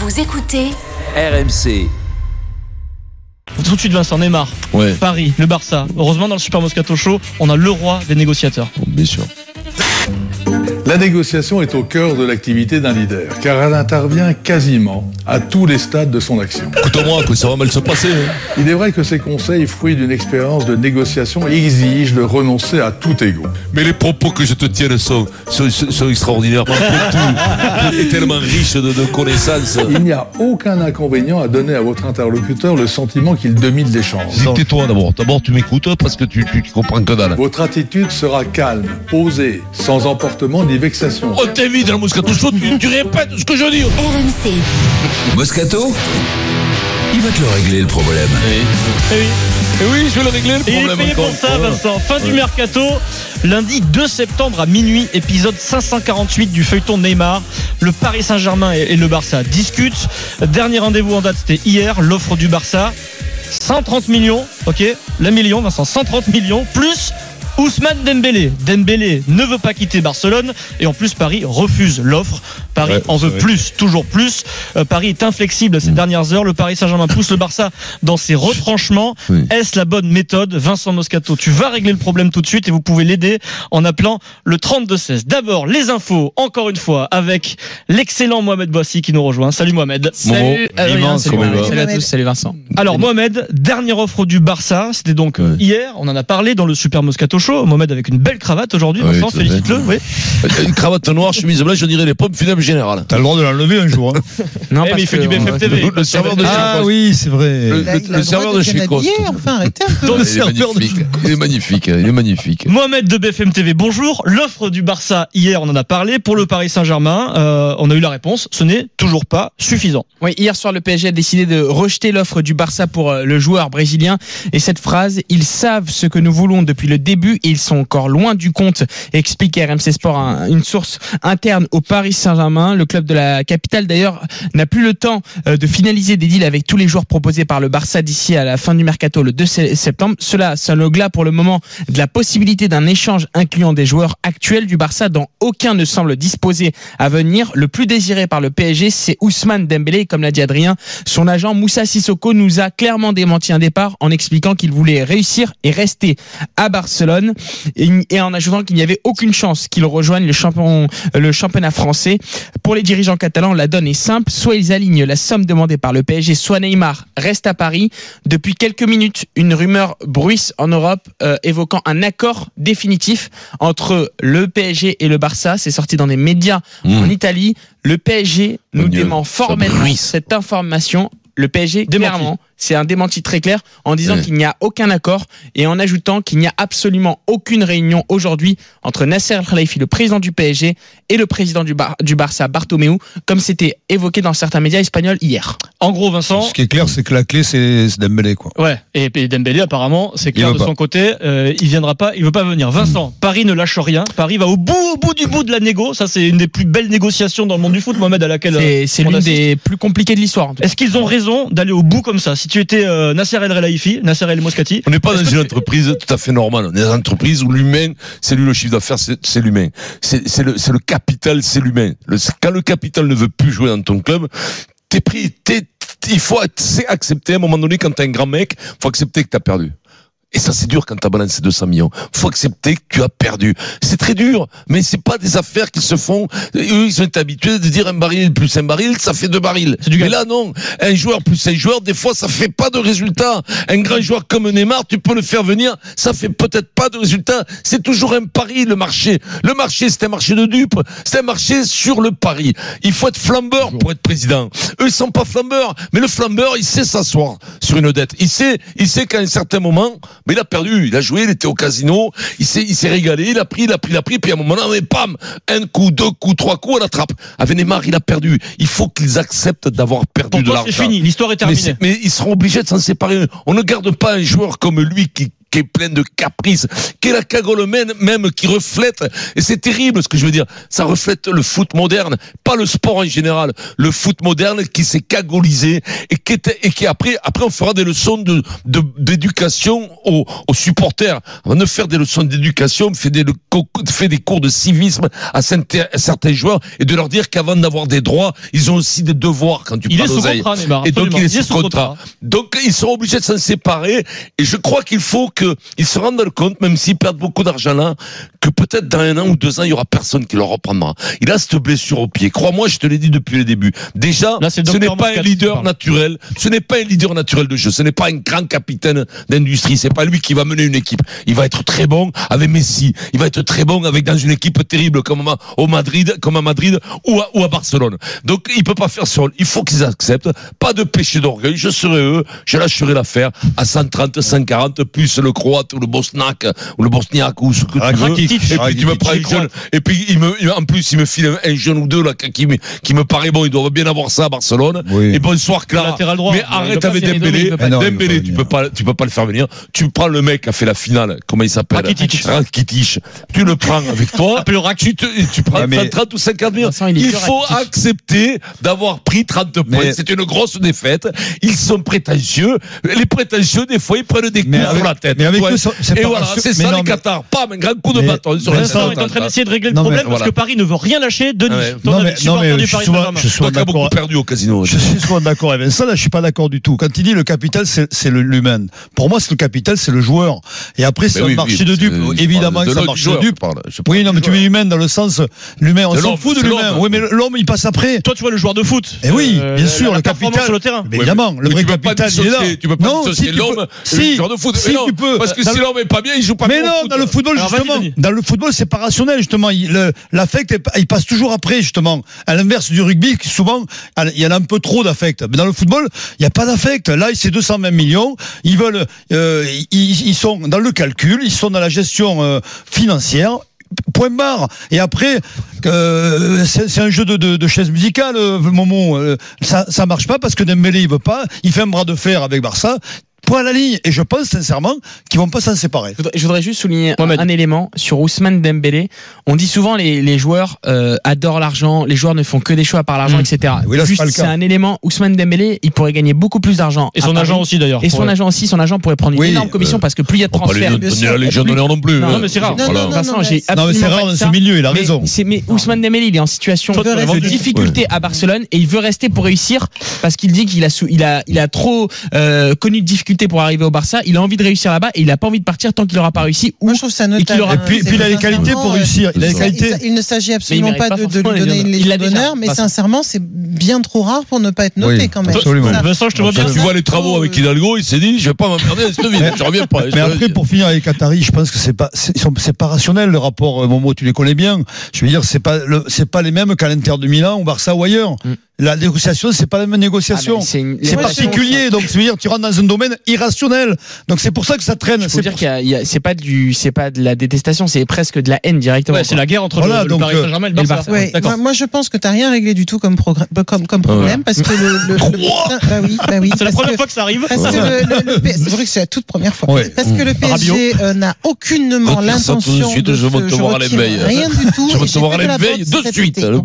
Vous écoutez RMC. Tout de suite Vincent Neymar, Ouais, Paris, le Barça. Heureusement dans le Super Moscato Show, on a le roi des négociateurs. bien sûr. La négociation est au cœur de l'activité d'un leader, car elle intervient quasiment à tous les stades de son action. Écoute-moi, que ça va mal se passer. hein. Il est vrai que ces conseils, fruits d'une expérience de négociation, exigent de renoncer à tout ego. Mais les propos que je te tienne sont, sont, sont- tout est tellement riche de, de connaissances. Il n'y a aucun inconvénient à donner à votre interlocuteur le sentiment qu'il domine l'échange. Tais-toi d'abord. D'abord, tu m'écoutes parce que tu, tu, comprends que dalle. Votre attitude sera calme, posée, sans emportement ni vexation. On t'invite dans le Moscato Show, tu, tu répètes ce que je dis. RMC. Moscato Il va te le régler le problème. Eh oui. Et oui, je vais le régler le Et il est problème. payé pour ça, Vincent. Fin du mercato, lundi 2 septembre à minuit, épisode 548 du feuilleton Neymar. Le Paris Saint-Germain et et le Barça discutent. Dernier rendez-vous en date, c'était hier. L'offre du Barça, 130 millions, ok La million, Vincent, 130 millions, plus Ousmane Dembélé. Dembélé ne veut pas quitter Barcelone et en plus Paris refuse l'offre. Paris Ouais, en veut vrai. plus, toujours plus. Euh, Paris est inflexible ces dernières heures. Le Paris Saint-Germain pousse le Barça dans ses retranchements. Oui. Est-ce la bonne méthode Vincent Moscato, tu vas régler le problème tout de suite et vous pouvez l'aider en appelant le 32-16. D'abord, les infos, encore une fois, avec l'excellent Mohamed Boissy qui nous rejoint. Salut Mohamed. Salut, Adrien, immense, salut Mohamed. à tous, salut Vincent. Alors Mohamed, dernière offre du Barça, c'était donc euh, Ouais. hier, on en a parlé dans le Super Moscato Show. Mohamed avec une belle cravate aujourd'hui, Oui, Vincent, félicite-le. Oui. Une cravate noire, chemise blanche, je dirais les pommes générales. T'as le droit de l'enlever un jour. Hein. Non, Eh, mais il fait du BFM TV. Le, le serveur de Ah chez oui, c'est vrai. Le- le- le serveur de chez Coste. Enfin, arrêtez un peu. Donc, Il est magnifique. Il est magnifique. Il est magnifique. Mohamed de BFM TV, bonjour. L'offre du Barça hier, on en a parlé. Pour le Paris Saint-Germain, euh, on a eu la réponse. Ce n'est toujours pas suffisant. Oui, hier soir, le PSG a décidé de rejeter l'offre du Barça pour euh, le joueur brésilien. Et cette phrase, ils savent ce que nous voulons depuis le début et ils sont encore loin du compte, explique RMC Sport, un- une source interne au Paris Saint-Germain. Le club de la capitale, d'ailleurs, n'a plus le temps euh, de finaliser des deals avec tous les joueurs proposés par le Barça d'ici à la fin du mercato le 2 sé- septembre. Cela glas pour le moment de la possibilité d'un échange incluant des joueurs actuels du Barça dont aucun ne semble disposé à venir. Le plus désiré par le PSG, c'est Ousmane Dembélé. Comme l'a dit Adrien, son agent Moussa Sissoko nous a clairement démenti un départ en expliquant qu'il voulait réussir et rester à Barcelone et, et en ajoutant qu'il n'y avait aucune chance qu'il rejoigne le, champion, le championnat français. Pour les dirigeants catalans, la donne est simple. Soit ils alignent la somme demandée par le PSG, soit Neymar reste à Paris. Depuis quelques minutes, une rumeur bruisse en Europe euh, évoquant un accord définitif entre le PSG et le Barça. C'est sorti dans des médias en Mmh. Italie. Le PSG nous Dieu, dément formellement cette information. Le PSG, Démenti. clairement, c'est un démenti très clair en disant Ouais. qu'il n'y a aucun accord et en ajoutant qu'il n'y a absolument aucune réunion aujourd'hui entre Nasser Al-Khelaifi, le président du PSG, et le président du, Bar- du Barça, Bartomeu, comme c'était évoqué dans certains médias espagnols hier. En gros, Vincent. Ce qui est clair, c'est que la clé, c'est Dembélé, quoi. Ouais, et, et Dembélé apparemment, c'est clair de pas. son côté, euh, il viendra pas, il veut pas venir. Vincent, Paris ne lâche rien, Paris va au bout, au bout du bout de la négo. Ça, c'est une des plus belles négociations dans le monde du foot, Mohamed, à laquelle. euh, C'est c'est on l'une des plus compliquées de l'histoire. Est-ce qu'ils ont raison d'aller au bout comme ça Si tu étais euh, Nasser El Relaifi, Nasser El Moscati, On n'est pas dans une entreprise tout à fait normale. On est dans une entreprise où l'humain, c'est lui le chiffre d'affaires, c'est l'humain. C'est le, capital, c'est l'humain. Le- Quand le capital ne veut plus jouer dans ton club, t'es pris, t'es, il faut accepter à un moment donné quand t'es un grand mec, faut accepter que t'as perdu. Et ça, c'est dur quand t'as balancé 200 millions. Faut accepter que tu as perdu. C'est très dur, mais c'est pas des affaires qui se font. Eux, ils sont habitués de dire un baril plus un baril, ça fait deux barils. Du mais là, non. Un joueur plus un joueur, des fois, ça fait pas de résultat. Un grand joueur comme Neymar, tu peux le faire venir, ça fait peut-être pas de résultat. C'est toujours un pari, le marché. Le marché, c'est un marché de dupes. C'est un marché sur le pari. Il faut être flambeur pour être président. Eux, ils sont pas flambeurs. Mais le flambeur, il sait s'asseoir sur une dette. Il sait, il sait qu'à un certain moment, mais il a perdu. Il a joué, il était au casino. Il s'est, il s'est régalé. Il a pris, il a pris, il a pris. Puis à un moment donné, pam, un coup, deux coups, trois coups, à la trappe. Avec Neymar, il a perdu. Il faut qu'ils acceptent d'avoir perdu pour de toi, l'argent. c'est fini, l'histoire est terminée. mais ils seront obligés de s'en séparer. On ne garde pas un joueur comme lui qui, qui est plein de caprices, qui est la cagole même, même qui reflète, et c'est terrible ce que je veux dire, ça reflète le foot moderne, pas le sport en général, le foot moderne qui s'est cagolisé et qui était, et qui après, après on fera des leçons de, de- d'éducation aux, aux supporters. On ne faire des leçons d'éducation, on fait des, fait des cours de civisme à certains joueurs et de leur dire qu'avant d'avoir des droits, ils ont aussi des devoirs quand tu Il est parles sous d'oseille. contrat, Neymar. Et donc absolument. il est sous contrat. Donc ils seront obligés de s'en séparer. Et je crois qu'il faut qu'ils se rendent compte, même s'ils perdent beaucoup d'argent là, que peut-être dans un an ou deux ans, il y aura personne qui le reprendra. Il a cette blessure au pied. Crois-moi, je te l'ai dit depuis le début. Déjà, Là, ce n'est pas un leader naturel. Ce n'est pas un leader naturel de jeu. Ce n'est pas un grand capitaine d'industrie. C'est pas lui qui va mener une équipe. Il va être très bon avec Messi. Il va être très bon avec dans une équipe terrible comme à- au Madrid, comme à Madrid ou à, ou à Barcelone. Donc il peut pas faire seul. Il faut qu'ils acceptent. Pas de péché d'orgueil. Je serai eux. Je lâcherai l'affaire à 130, 140 plus le croate ou le bosnaque ou le bosniaque ou ce que Ah, tu veux. Et puis tu me prends un jeune. Et puis il me, en plus il me file un, un jeune ou deux là qui me, qui me paraît bon. Ils doivent bien avoir ça à Barcelone. Oui. Et bonsoir Clara. Droit. Mais arrête avec Dembélé, Dembélé. tu peux pas, tu peux pas le faire venir. Tu prends le mec qui a fait la finale. Comment il s'appelle Rakitic. Rakitic. Tu le prends avec toi. Le Tu, te, tu prends Ouais, mais- 30 ou 50 000. Vincent, il faut Rakitic. accepter d'avoir pris 30 points. Mais- C'est une grosse défaite. Ils sont prétentieux. Les prétentieux, des fois, ils prennent des coups sur avec- la tête. Mais avec eux, c'est- c'est Et pas voilà, rassurant. c'est Mais ça non, les mais- Qatars. Pas un grand coup de Mais- bâton sur Vincent est en train d'essayer de régler le Non, mais problème parce voilà. que Paris ne veut rien lâcher. Denis, Ouais. ton Non, avis, mais, non, supporter mais du je suis Paris souvent, Saint-Germain. je suis Toi souvent qui as beaucoup d'accord. perdu au casino. Je suis souvent d'accord avec Vincent, là, je suis pas d'accord du tout. Quand il dit le capital, c'est c'est le- l'humain. Pour moi, c'est le capital, c'est le joueur. Et après, c'est un marché de dupes. Évidemment que c'est un marché de dupes. Oui, non, mais tu mets humain dans le sens, l'humain, on De s'en l'homme, fout de c'est l'humain. l'homme. Oui, mais l'homme, il passe après. Toi, tu vois le joueur de foot. Eh oui, Euh, bien la- sûr, la le performance capital. sur le terrain. Mais évidemment, le vrai capital, il est là. dissocier- Tu peux pas Non, si, dissocier tu peux- l'homme si, et le joueur de foot. si, Mais non, tu peux. Parce que si l'homme est pas bien, il joue pas Mais bien. au non, dans le football, justement, dans le football, c'est pas rationnel, justement. L'affect, il passe toujours après, justement. À l'inverse du rugby, qui souvent, il y en a un peu trop d'affect. Mais dans le football, il n'y a pas d'affect. Là, c'est 220 millions. Ils veulent, euh, ils, ils sont dans le calcul, ils sont dans la gestion euh, financière. Point barre. Et après, euh, c'est c'est un jeu de, de, de chaise musicale, euh, Momo. Euh, ça, ça marche pas parce que Dembélé, il veut pas. Il fait un bras de fer avec Barça. Point à la ligne. Et je pense sincèrement qu'ils vont pas s'en séparer. Je voudrais- juste souligner un, élément sur Ousmane Dembélé. On dit souvent les, les joueurs euh, adorent l'argent, les joueurs ne font que des choix par l'argent, Mm. etc. Oui, là, c'est un élément. Ousmane Dembélé, il pourrait gagner beaucoup plus d'argent. Et son Paris. agent aussi d'ailleurs. Et son Ouais. agent aussi, son agent pourrait prendre une Oui, énorme commission euh, parce que plus il y a de pas les transferts. les jeunes d'honneur non plus. Non, mais c'est rare. Non, Voilà. non, non, Vincent, non, j'ai mais- Non, mais c'est rare dans ce milieu, il a Mais raison. c'est- Mais Ousmane Dembélé, il est en situation de difficulté à Barcelone et il veut rester pour réussir parce qu'il dit qu'il a, il a, il a trop euh, connu de difficultés pour arriver au Barça. Il a envie de réussir là-bas et il a pas envie de partir tant qu'il n'aura pas réussi. Ou Moi, je trouve ça notable. aura- hein. Et puis- puis il a les qualités pour sincèrement, réussir. Il a les euh, qualités. Il, il ne s'agit il absolument pas pas de, lui les donner une Il d'honneur, mais sincèrement, c'est bien trop rare pour ne pas être noté Oui, quand même. absolument. Ça- Vincent, je te vois bien. Tu vois les travaux avec Hidalgo, il s'est dit, je vais pas m'emmerder à cette ville. Je reviens pas. Mais après, pour finir avec Qatari, je pense que c'est pas, c'est pas rationnel le rapport. euh, Momo, tu les connais bien. Je veux dire, c'est pas, c'est pas les mêmes qu'à l'Inter de Milan ou Barça ou ailleurs. La négociation, c'est pas la même négociation. Ah, c'est une- c'est particulier, donc ça veut dire tu rentres dans un domaine irrationnel. Donc c'est pour ça que ça traîne. Il faut C'est dire pour- qu'il y a- il y a- c'est pas du, c'est pas de la détestation, c'est presque de la haine directement. Ouais, c'est la guerre entre Voilà, le, le donc, Paris euh, Saint-Germain et le le Barça. Ouais, moi, moi, je pense que t'as rien réglé du tout comme, progr- comme, comme problème parce que le, le, le- bah oui, bah oui, C'est la première que- fois que ça arrive. Parce que le, le- le P- c'est vrai que c'est la toute première fois. Ouais. Parce que le Rabiot. PSG euh, n'a aucunement de l'intention suite, de je veux te voir à retire l'éveil. Rien du tout. Je veux Et te voir à fait de suite. le.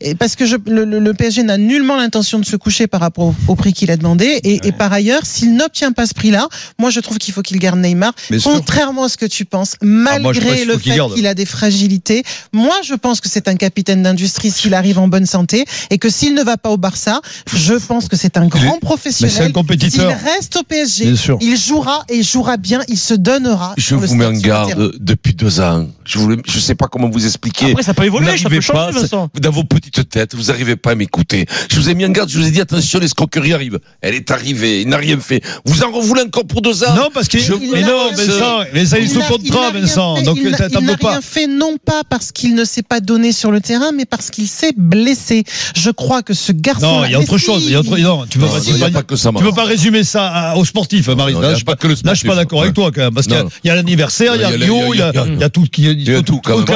Et parce que le, le- n'a nullement l'intention de se coucher par rapport au, prix qu'il a demandé. Et, et par ailleurs, s'il n'obtient pas ce prix-là, moi je trouve qu'il faut qu'il garde Neymar. Sûr. Contrairement à ce que tu penses, Ah, moi, malgré le fait qu'il a des fragilités, moi je pense que c'est un capitaine d'industrie s'il arrive en bonne santé et que s'il ne va pas au Barça, je pense que c'est un grand Mais c'est un professionnel. compétiteur. S'il reste au PSG, il jouera et il jouera bien, il se donnera. Je vous mets en garde depuis deux ans. Je ne je sais pas comment vous expliquer. Après, ça peut évoluer, ça peut changer, pas, Vincent. dans vos petites têtes, vous n'arrivez pas à m'écouter. Je vous ai mis en garde, je vous ai dit attention, l'escroquerie arrive. Elle est arrivée, il n'a rien fait. Vous en revoulez encore pour deux ans Non, parce que. Je- Mais non, Vincent, mais ça, il est Il contrat, n'a rien Vincent. fait, Donc, il n'a- rien fait non pas parce qu'il ne s'est pas donné sur le terrain, mais parce qu'il s'est blessé. Je crois que ce garçon. Non, il y a autre chose. Il y a autre, non, tu tu peux pas résumer ça aux sportifs, Marie. Là, je je suis pas d'accord avec toi, quand même. Parce qu'il y a- l'anniversaire, il y a Rio, il y a, tout qui, Il y a tout, quand même. quand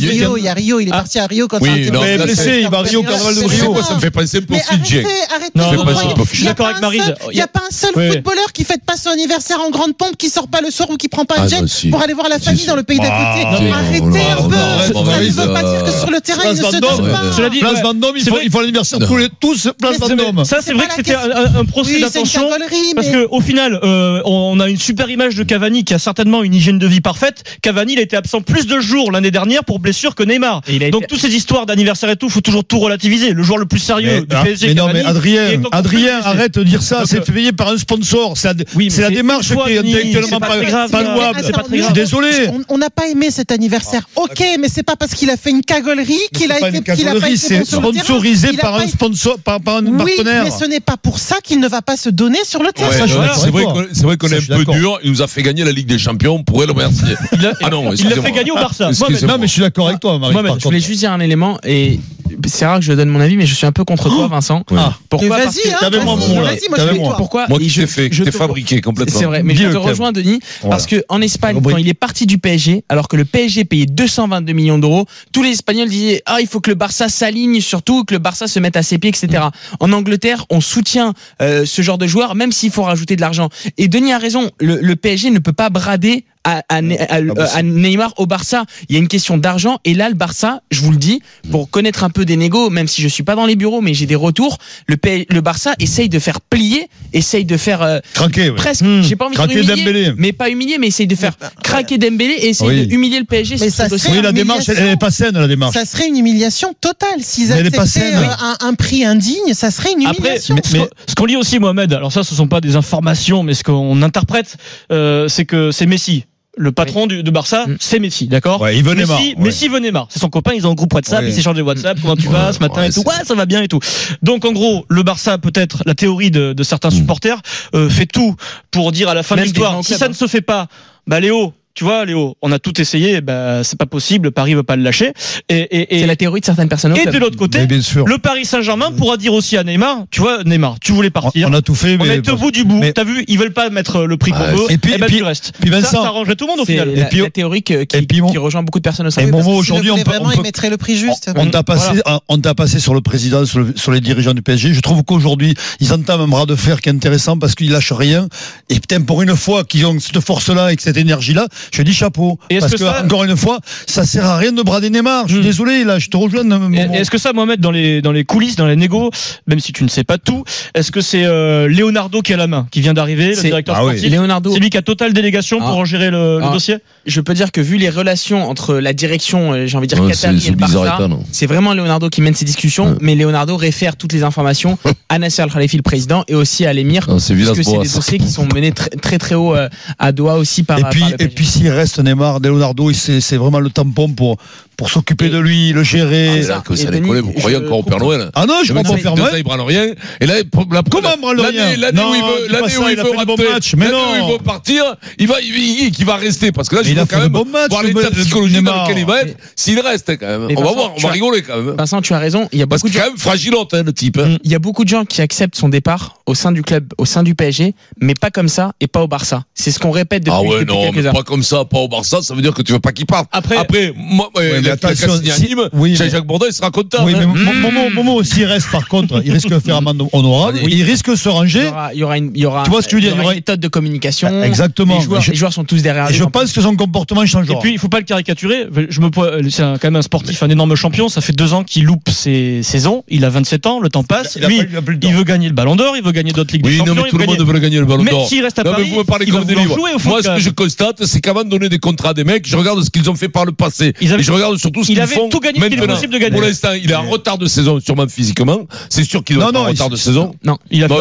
il y a- Rio, il est Ah. parti à Rio quand il était blessé, il va à Rio, Rio. Maillot. c'est quoi Ça me fait penser un peu au arrêtez, arrêtez. Non, de non, croire. non, non, je suis Il d'accord avec seul- Il n'y a pas un seul Oui. footballeur qui fête pas son anniversaire en grande pompe, qui sort pas le soir ou qui prend pas Ah, un jet non, si. pour aller voir la famille si. dans le pays d'à côté. Ah, mais- Arrêtez oh un peu. arrête, Ça ne veut pas euh, dire que sur le terrain, il ne se donne pas. Cela dit, Place. Vendôme, ils font l'anniversaire tous, place Vendôme. Ça, c'est vrai que c'était un, procès d'attention. Parce mais- que au final, euh, on a une super image de Cavani qui a certainement une hygiène de vie parfaite. Cavani, il a été absent plus de jours l'année dernière pour blessure que Neymar. Il Donc toutes ces histoires d'anniversaire et tout, faut toujours tout relativiser. Le joueur le plus sérieux Mais, du ah, PSG, mais non, Cavani, mais Adrien, Adrien, arrête de dire ça. C'est euh, payé par un sponsor. C'est la, Oui, mais c'est la c'est démarche qui est intellectuellement pas pas, grave, louable. Je suis désolé. On- n'a pas aimé cet anniversaire. Ok, mais c'est pas parce qu'il a fait une cagolerie qu'il a été une qu'il a pas cagolerie, été c'est sponsorisé par un sponsor, par, un Oui, partenaire. mais ce n'est pas pour ça qu'il ne va pas se donner sur le terrain. C'est vrai qu'on est un peu dur. Il nous a fait gagner la Ligue des Champions. On pourrait le remercier. Il l'a- Ah non, il l'a excusez-moi. fait gagner au Barça. Mohamed, Non, mais je suis d'accord avec toi, Marie. Je voulais juste dire un élément et c'est rare que je donne mon avis, mais je suis un peu contre toi, Vincent. Ouais. Ah. Pourquoi que- vas-y, hein, t'avais moi, vas-y, mon, là. vas-y, moi je T'avais suis moi. toi. Pourquoi Moi je- t'ai fait, je te- fabriqué complètement. C'est vrai, mais je te rejoins, Denis, Voilà. parce que en Espagne, Rubrique. quand il est parti du PSG, alors que le PSG payait 222 millions d'euros, tous les Espagnols disaient ah il faut que le Barça s'aligne, surtout que le Barça se mette à ses pieds, etc. En Angleterre, on soutient euh, ce genre de joueurs, même s'il faut rajouter de l'argent. Et Denis a raison, le, le PSG ne peut pas brader à, à, à- possible. à Neymar au Barça. Il y a une question d'argent, et là le Barça, je vous le dis, pour connaître un peu des négos, même si je suis pas dans les bureaux, mais j'ai des retours, le, P- le Barça essaye de faire plier, essaye de faire euh, Craqué, ouais. presque, Hmm. j'ai pas envie de Craquer humilier, Dembélé. mais pas humilier, mais essaye de faire craquer Dembélé et essaye Oui. de humilier le PSG. Mais ça serait- Oui, la démarche, elle est pas saine, la démarche. Ça serait une humiliation totale s'ils Mais acceptaient euh, un, un prix indigne. Ça serait une Après, humiliation. ce qu'on- ce qu'on lit aussi, Mohamed, alors ça, ce sont pas des informations, mais ce qu'on interprète, euh, c'est que c'est Messi. Le patron du, de Barça, Mm. c'est Messi, d'accord Ouais, il Messi, ouais. Messi veut Neymar. C'est son copain, ils ont un groupe WhatsApp, Ouais. ils s'échangent des WhatsApp, comment tu Ouais, vas ce matin ouais, et tout. Ouais, ça va bien et tout. Donc en gros, le Barça, peut-être, la théorie de, de certains supporters, euh, fait tout pour dire à la fin de Même l'histoire, si ça hein. ne se fait pas, bah Léo, tu vois, Léo, on a tout essayé, bah c'est pas possible, Paris veut pas le lâcher. Et, et, et, C'est la théorie de certaines personnes. et de l'autre côté, Mais bien sûr. le Paris Saint-Germain pourra dire aussi à Neymar, tu vois, Neymar, tu voulais On, partir. on a tout fait, On mais. est au bout du bout. mais- T'as vu, ils veulent pas mettre le prix qu'on Ouais, veut. et puis- eh ben, puis- tu restes. puis ça, Vincent- ça arrangerait tout le monde au final. la, Et puis- la théorie que- qui, et puis mon- qui rejoint beaucoup de personnes au sein Et club. aujourd'hui, on peut, vraiment, on il peut- mettrait le prix juste. On t'a passé, on t'a passé sur le président, sur, le- sur les dirigeants du PSG. Je trouve qu'aujourd'hui, ils entament un bras de fer qui est intéressant parce qu'ils lâchent rien. Et putain, pour une fois qu'ils ont cette force-là et cette énergie-là, je dis chapeau. Et est-ce Parce que que, ça- encore une fois, ça sert à rien de brader Neymar. Je suis Hmm. désolé, là, je te rejoins. Est-ce que ça, Mohamed, dans les, dans les coulisses, dans les négos, même si tu ne sais pas tout, est-ce que c'est euh, Leonardo qui a la main, qui vient d'arriver, le C'est- directeur Ah oui. sportif? Leonardo, C'est lui qui a totale délégation Ah. pour en gérer le, le Ah. dossier? Je peux dire que vu les relations entre la direction, euh, j'ai envie de dire Ouais, Qatari c'est- et le Barça, c'est vraiment Leonardo qui mène ces discussions, Ouais. mais Leonardo réfère toutes les informations à Nasser Al-Khalifi, le président, et aussi à l'émir. Non, C'est Parce que c'est des dossiers qui sont menés très très, très haut euh, à Doha aussi par, Et puis, par le et PSG. puis s'il reste Neymar, Leonardo, c'est vraiment le tampon pour, pour s'occuper de lui, le gérer. Ah, que ça vous croyez encore au Père Noël Ah non, je crois pas deux mal. ans, il branle rien. Et là, la Comment il branle l'année- rien L'année où il veut, l'année où il veut rentrer, l'année où non. il veut partir, il va, il, va rester. Parce que là, Mais je il a veux fait quand même voir l'état le- psychologique dans lequel il va être. S'il reste, quand même. On va voir, on va rigoler quand même. Vincent, tu as raison. Il y a Parce beaucoup de est quand même fragilote, le type. hein. il y a beaucoup de gens qui acceptent son départ au sein du club, au sein du PSG, mais pas comme ça et pas au Barça. C'est ce qu'on répète depuis, Ah ouais, non, quelques pas comme ça, pas au Barça, ça veut dire que tu veux pas qu'il parte. Après- moi, euh, mais si- oui, Jean-Jacques Bourdin, il sera content. Oui, hein. mais Mo- Momo, Momo, s'il reste par contre, il risque de faire amende honorable. Oui. Il risque de se ranger. il y aura une, il y aura, Tu vois ce que je veux dire, il y aura une méthode de communication. Exactement. Les joueurs, Et je- les joueurs sont tous derrière. Et je pense que son comportement Et changera. puis, il faut pas le caricaturer. Je me, po- c'est un- quand même un sportif, un énorme champion. Ça fait deux ans qu'il loupe ses saisons. Il a 27 ans, le temps passe. Il Lui, pas- il veut gagner le Ballon d'Or, il veut gagner d'autres ligues Oui, des non, champions. mais tout le monde gagner- veut gagner le ballon Même d'or. s'il reste à Non, mais Paris, vous me parlez il va jouer au foot, Moi, ce que même. je constate, c'est qu'avant de donner des contrats à des mecs, je regarde ce qu'ils ont fait par le passé. Et je regarde surtout ce Il avait font tout gagné ce qu'il est possible de gagner. Pour l'instant, il est en retard de saison, sûrement physiquement. C'est sûr qu'il être en retard de saison. Non. Il a fait.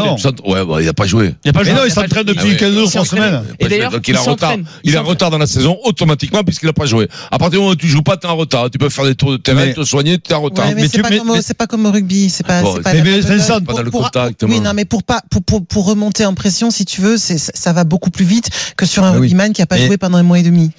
Ouais, bah, il a pas joué. Il a pas Mais joué. non, il s'entraîne depuis Ah ouais. 15 jours, Il 3 s'entraîne. semaines. Et d'ailleurs, Donc il est en retard. Il est en retard dans la saison automatiquement puisqu'il n'a pas joué. À partir du moment où tu joues pas, t'es en retard. Tu peux faire des tours de terrain, te soigner, t'es en retard. Mais, c'est pas, comme au- rugby, c'est pas, pas mais- Vincent, pas dans le contact, Oui, non, mais pour pas, pour, pour, pour remonter en pression, si tu veux, ça va beaucoup plus vite que sur un Ah rugbyman qui a pas joué pendant un mois et demi.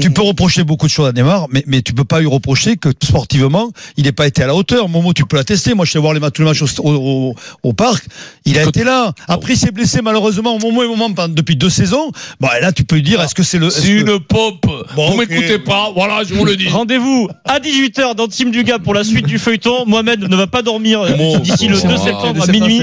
Tu peux reprocher beaucoup de choses à Neymar, mais tu peux pas pas eu reproché que sportivement, il n'ait pas été à la hauteur. Momo, tu peux l'attester. Moi, je sais voir les matchs, tous les matchs au, au- au parc. Il a été là. Après, il s'est blessé malheureusement au moment et au moment pendant- depuis deux saisons. Bon, et là, tu peux lui dire, est-ce que c'est le. C'est que- une pompe. Bon, vous ok. m'écoutez pas. Voilà, je vous le dis. Rendez-vous à 18h dans Team du Gap pour la suite du feuilleton. Mohamed ne va pas dormir euh, Bon, d'ici le bon, 2 ça va. septembre à minuit.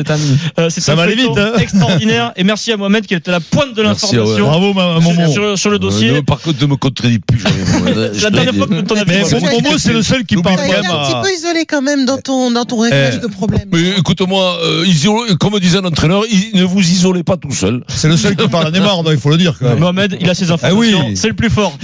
Euh, C'est Ça un va aller feuilleton vite, hein. extraordinaire. Et merci à Mohamed qui était à la pointe de l'information Bravo, Momo. sur, sur le Euh, dossier. ne- par contre, ne me contredis plus. la dernière fois que avis. Mais C'est Momo, c'est le seul qui parle même un petit peu isolé quand même dans ton, dans ton réglage Eh. de problème. Écoute-moi, euh, comme disait l'entraîneur, il- ne vous isolez pas tout seul. C'est le seul qui parle à Neymar, il faut le dire quand même. Mohamed, il a ses informations. Ah oui. C'est le plus fort.